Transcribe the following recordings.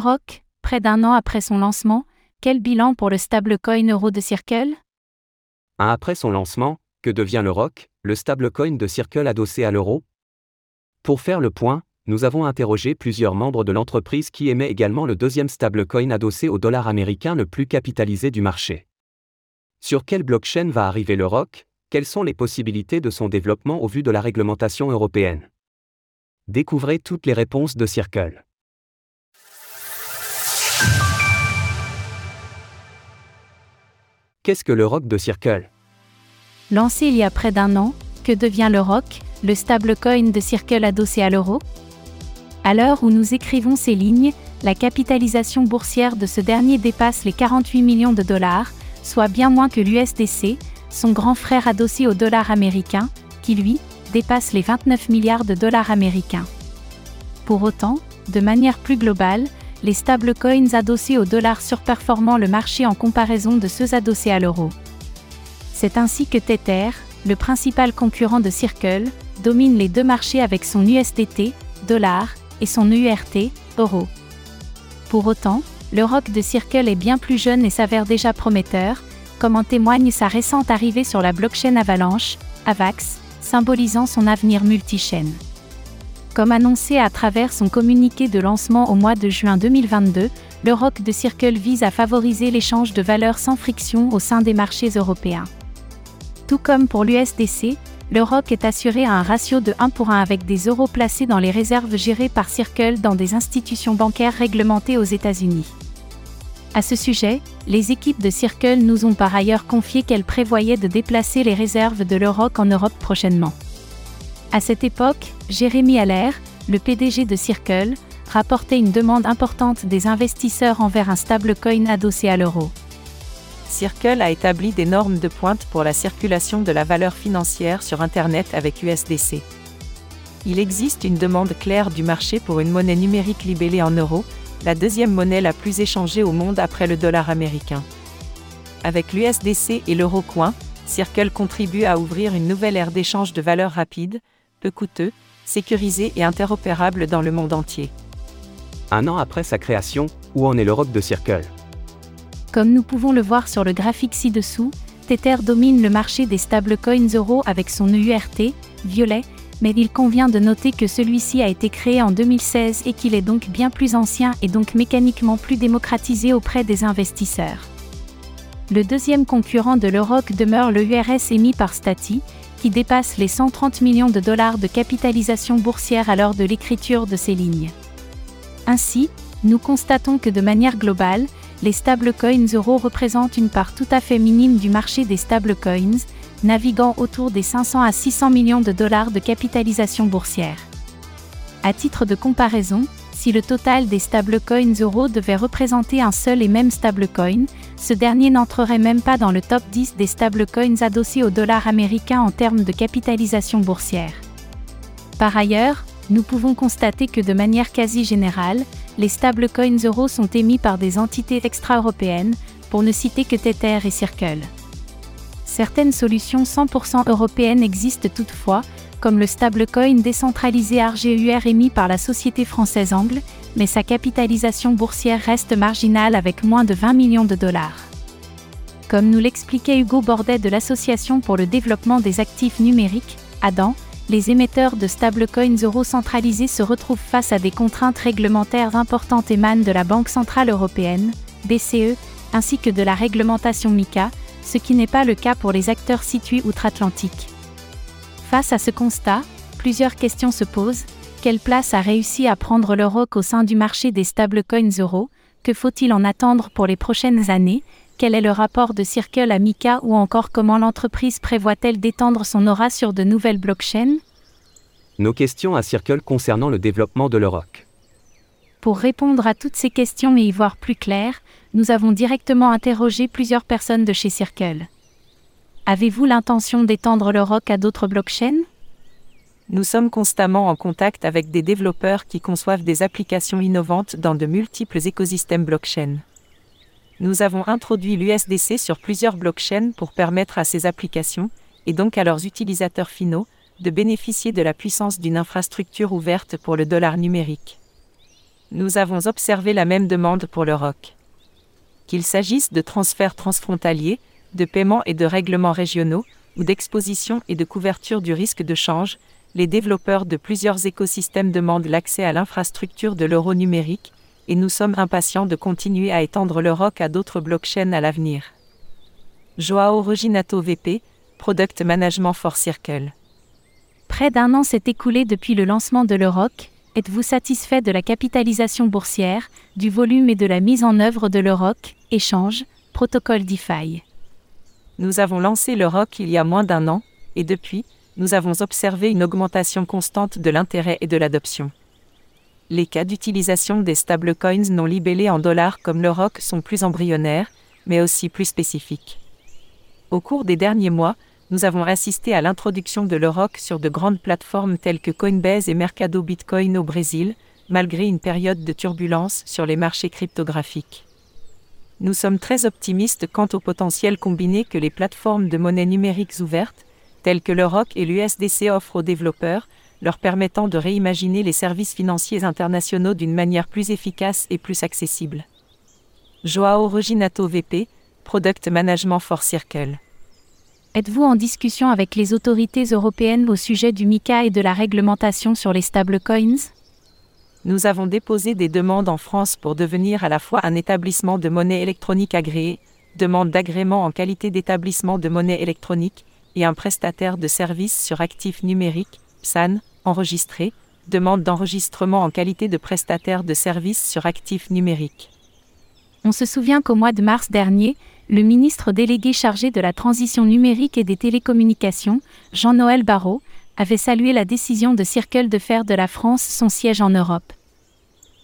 ROC, près d'un an après son lancement, quel bilan pour le stablecoin euro de Circle? Un après son lancement, que devient le ROC, le stablecoin de Circle adossé à l'euro? Pour faire le point, nous avons interrogé plusieurs membres de l'entreprise qui émet également le deuxième stablecoin adossé au dollar américain le plus capitalisé du marché. Sur quelle blockchain va arriver le ROC Quelles sont les possibilités de son développement au vu de la réglementation européenne? Découvrez toutes les réponses de Circle. Qu'est-ce que le ROC de Circle? Lancé il y a près d'un an, que devient le ROC, le stablecoin de Circle adossé à l'euro? À l'heure où nous écrivons ces lignes, la capitalisation boursière de ce dernier dépasse les 48 millions de dollars, soit bien moins que l'USDC, son grand frère adossé au dollar américain, qui lui, dépasse les 29 milliards de dollars américains. Pour autant, de manière plus globale, les stablecoins adossés au dollar surperformant le marché en comparaison de ceux adossés à l'euro. C'est ainsi que Tether, le principal concurrent de Circle, domine les deux marchés avec son USDT, dollar, et son URT, euro. Pour autant, le rock de Circle est bien plus jeune et s'avère déjà prometteur, comme en témoigne sa récente arrivée sur la blockchain Avalanche, AVAX, symbolisant son avenir multichaîne. Comme annoncé à travers son communiqué de lancement au mois de juin 2022, le ROC de Circle vise à favoriser l'échange de valeurs sans friction au sein des marchés européens. Tout comme pour l'USDC, le ROC est assuré à un ratio de 1 pour 1 avec des euros placés dans les réserves gérées par Circle dans des institutions bancaires réglementées aux États-Unis. À ce sujet, les équipes de Circle nous ont par ailleurs confié qu'elles prévoyaient de déplacer les réserves de l'Euroc en Europe prochainement. À cette époque, Jérémy Allaire, le PDG de Circle, rapportait une demande importante des investisseurs envers un stablecoin adossé à l'euro. Circle a établi des normes de pointe pour la circulation de la valeur financière sur Internet avec USDC. Il existe une demande claire du marché pour une monnaie numérique libellée en euros, la deuxième monnaie la plus échangée au monde après le dollar américain. Avec l'USDC et l'eurocoin, Circle contribue à ouvrir une nouvelle ère d'échange de valeurs rapides, peu coûteux, sécurisé et interopérable dans le monde entier. Un an après sa création, où en est l'Europe de Circle? Comme nous pouvons le voir sur le graphique ci-dessous, Tether domine le marché des stablecoins euros avec son EURT, violet, mais il convient de noter que celui-ci a été créé en 2016 et qu'il est donc bien plus ancien et donc mécaniquement plus démocratisé auprès des investisseurs. Le deuxième concurrent de l'Euroc demeure le URS émis par Stati, qui dépasse les 130 millions de dollars de capitalisation boursière à l'heure de l'écriture de ces lignes. Ainsi, nous constatons que de manière globale, les stablecoins euros représentent une part tout à fait minime du marché des stablecoins, naviguant autour des 500 à 600 millions de dollars de capitalisation boursière. À titre de comparaison, si le total des stablecoins euros devait représenter un seul et même stablecoin, ce dernier n'entrerait même pas dans le top 10 des stablecoins adossés au dollar américain en termes de capitalisation boursière. Par ailleurs, nous pouvons constater que de manière quasi générale, les stablecoins euros sont émis par des entités extra-européennes, pour ne citer que Tether et Circle. Certaines solutions 100% européennes existent toutefois, comme le stablecoin décentralisé RGUR émis par la société française Angle, mais sa capitalisation boursière reste marginale avec moins de 20 millions de dollars. Comme nous l'expliquait Hugo Bordet de l'Association pour le développement des actifs numériques, ADAN, les émetteurs de stablecoins euros centralisés se retrouvent face à des contraintes réglementaires importantes émanant de la Banque Centrale Européenne, BCE, ainsi que de la réglementation MICA, ce qui n'est pas le cas pour les acteurs situés outre-Atlantique. Face à ce constat, plusieurs questions se posent. Quelle place a réussi à prendre le ROC au sein du marché des stablecoins euros Que faut-il en attendre pour les prochaines années? Quel est le rapport de Circle à Mika ou encore comment l'entreprise prévoit-elle d'étendre son aura sur de nouvelles blockchains? Nos questions à Circle concernant le développement de l'Euroc. Pour répondre à toutes ces questions et y voir plus clair, nous avons directement interrogé plusieurs personnes de chez Circle. Avez-vous l'intention d'étendre le ROC à d'autres blockchains? Nous sommes constamment en contact avec des développeurs qui conçoivent des applications innovantes dans de multiples écosystèmes blockchain. Nous avons introduit l'USDC sur plusieurs blockchains pour permettre à ces applications, et donc à leurs utilisateurs finaux, de bénéficier de la puissance d'une infrastructure ouverte pour le dollar numérique. Nous avons observé la même demande pour le ROC. Qu'il s'agisse de transferts transfrontaliers, de paiements et de règlements régionaux, ou d'exposition et de couverture du risque de change, les développeurs de plusieurs écosystèmes demandent l'accès à l'infrastructure de l'euro numérique, et nous sommes impatients de continuer à étendre le ROC à d'autres blockchains à l'avenir. Joao Reginato VP, Product Management for Circle. Près d'un an s'est écoulé depuis le lancement de l'Euroc. Êtes-vous satisfait de la capitalisation boursière, du volume et de la mise en œuvre de l'Euroc, échange, protocole DeFi Nous avons lancé l'Euroc il y a moins d'un an, et depuis, nous avons observé une augmentation constante de l'intérêt et de l'adoption. Les cas d'utilisation des stablecoins non libellés en dollars comme l'Euroc sont plus embryonnaires, mais aussi plus spécifiques. Au cours des derniers mois, nous avons assisté à l'introduction de l'Euroc sur de grandes plateformes telles que Coinbase et Mercado Bitcoin au Brésil, malgré une période de turbulence sur les marchés cryptographiques. Nous sommes très optimistes quant au potentiel combiné que les plateformes de monnaie numériques ouvertes, telles que l'Euroc et l'USDC offrent aux développeurs, leur permettant de réimaginer les services financiers internationaux d'une manière plus efficace et plus accessible. Joao Reginato VP, Product Management for Circle. Êtes-vous en discussion avec les autorités européennes au sujet du MICA et de la réglementation sur les stablecoins? Nous avons déposé des demandes en France pour devenir à la fois un établissement de monnaie électronique agréé, demande d'agrément en qualité d'établissement de monnaie électronique, et un prestataire de services sur actifs numériques, PSAN, enregistré, demande d'enregistrement en qualité de prestataire de services sur actifs numériques. On se souvient qu'au mois de mars dernier, le ministre délégué chargé de la transition numérique et des télécommunications, Jean-Noël Barrot, avait salué la décision de Circle de faire de la France son siège en Europe.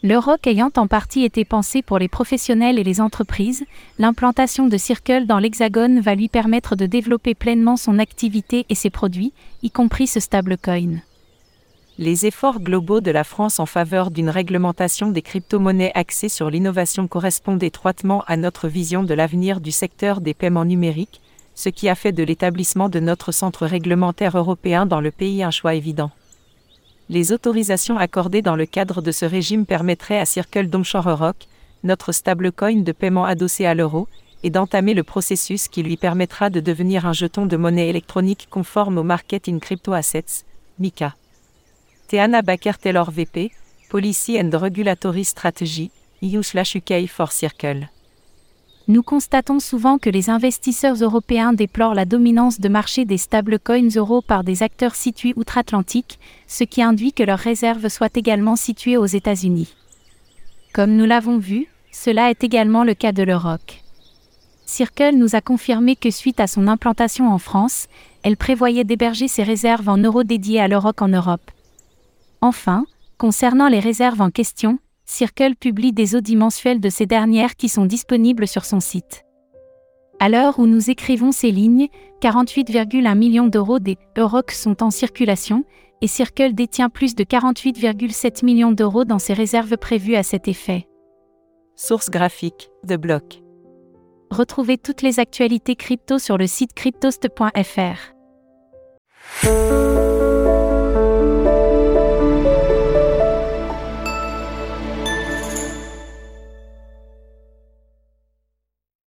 L'Euroc ayant en partie été pensé pour les professionnels et les entreprises, l'implantation de Circle dans l'Hexagone va lui permettre de développer pleinement son activité et ses produits, y compris ce stablecoin les efforts globaux de la France en faveur d'une réglementation des crypto-monnaies axée sur l'innovation correspondent étroitement à notre vision de l'avenir du secteur des paiements numériques, ce qui a fait de l'établissement de notre centre réglementaire européen dans le pays un choix évident. Les autorisations accordées dans le cadre de ce régime permettraient à Circle Rock, notre stablecoin de paiement adossé à l'euro, et d'entamer le processus qui lui permettra de devenir un jeton de monnaie électronique conforme au Market in Crypto Assets, MICA. Teana Baker Taylor VP, Policy and Regulatory Strategy, EU/UK for Circle. Nous constatons souvent que les investisseurs européens déplorent la dominance de marché des stablecoins euros par des acteurs situés outre-Atlantique, ce qui induit que leurs réserves soient également situées aux États-Unis. Comme nous l'avons vu, cela est également le cas de l'Euroc. Circle nous a confirmé que suite à son implantation en France, elle prévoyait d'héberger ses réserves en euros dédiées à l'Euroc en Europe. Enfin, concernant les réserves en question, Circle publie des audits mensuels de ces dernières qui sont disponibles sur son site. À l'heure où nous écrivons ces lignes, 48,1 millions d'euros des Euroc sont en circulation, et Circle détient plus de 48,7 millions d'euros dans ses réserves prévues à cet effet. Source graphique, The Block. Retrouvez toutes les actualités crypto sur le site cryptost.fr.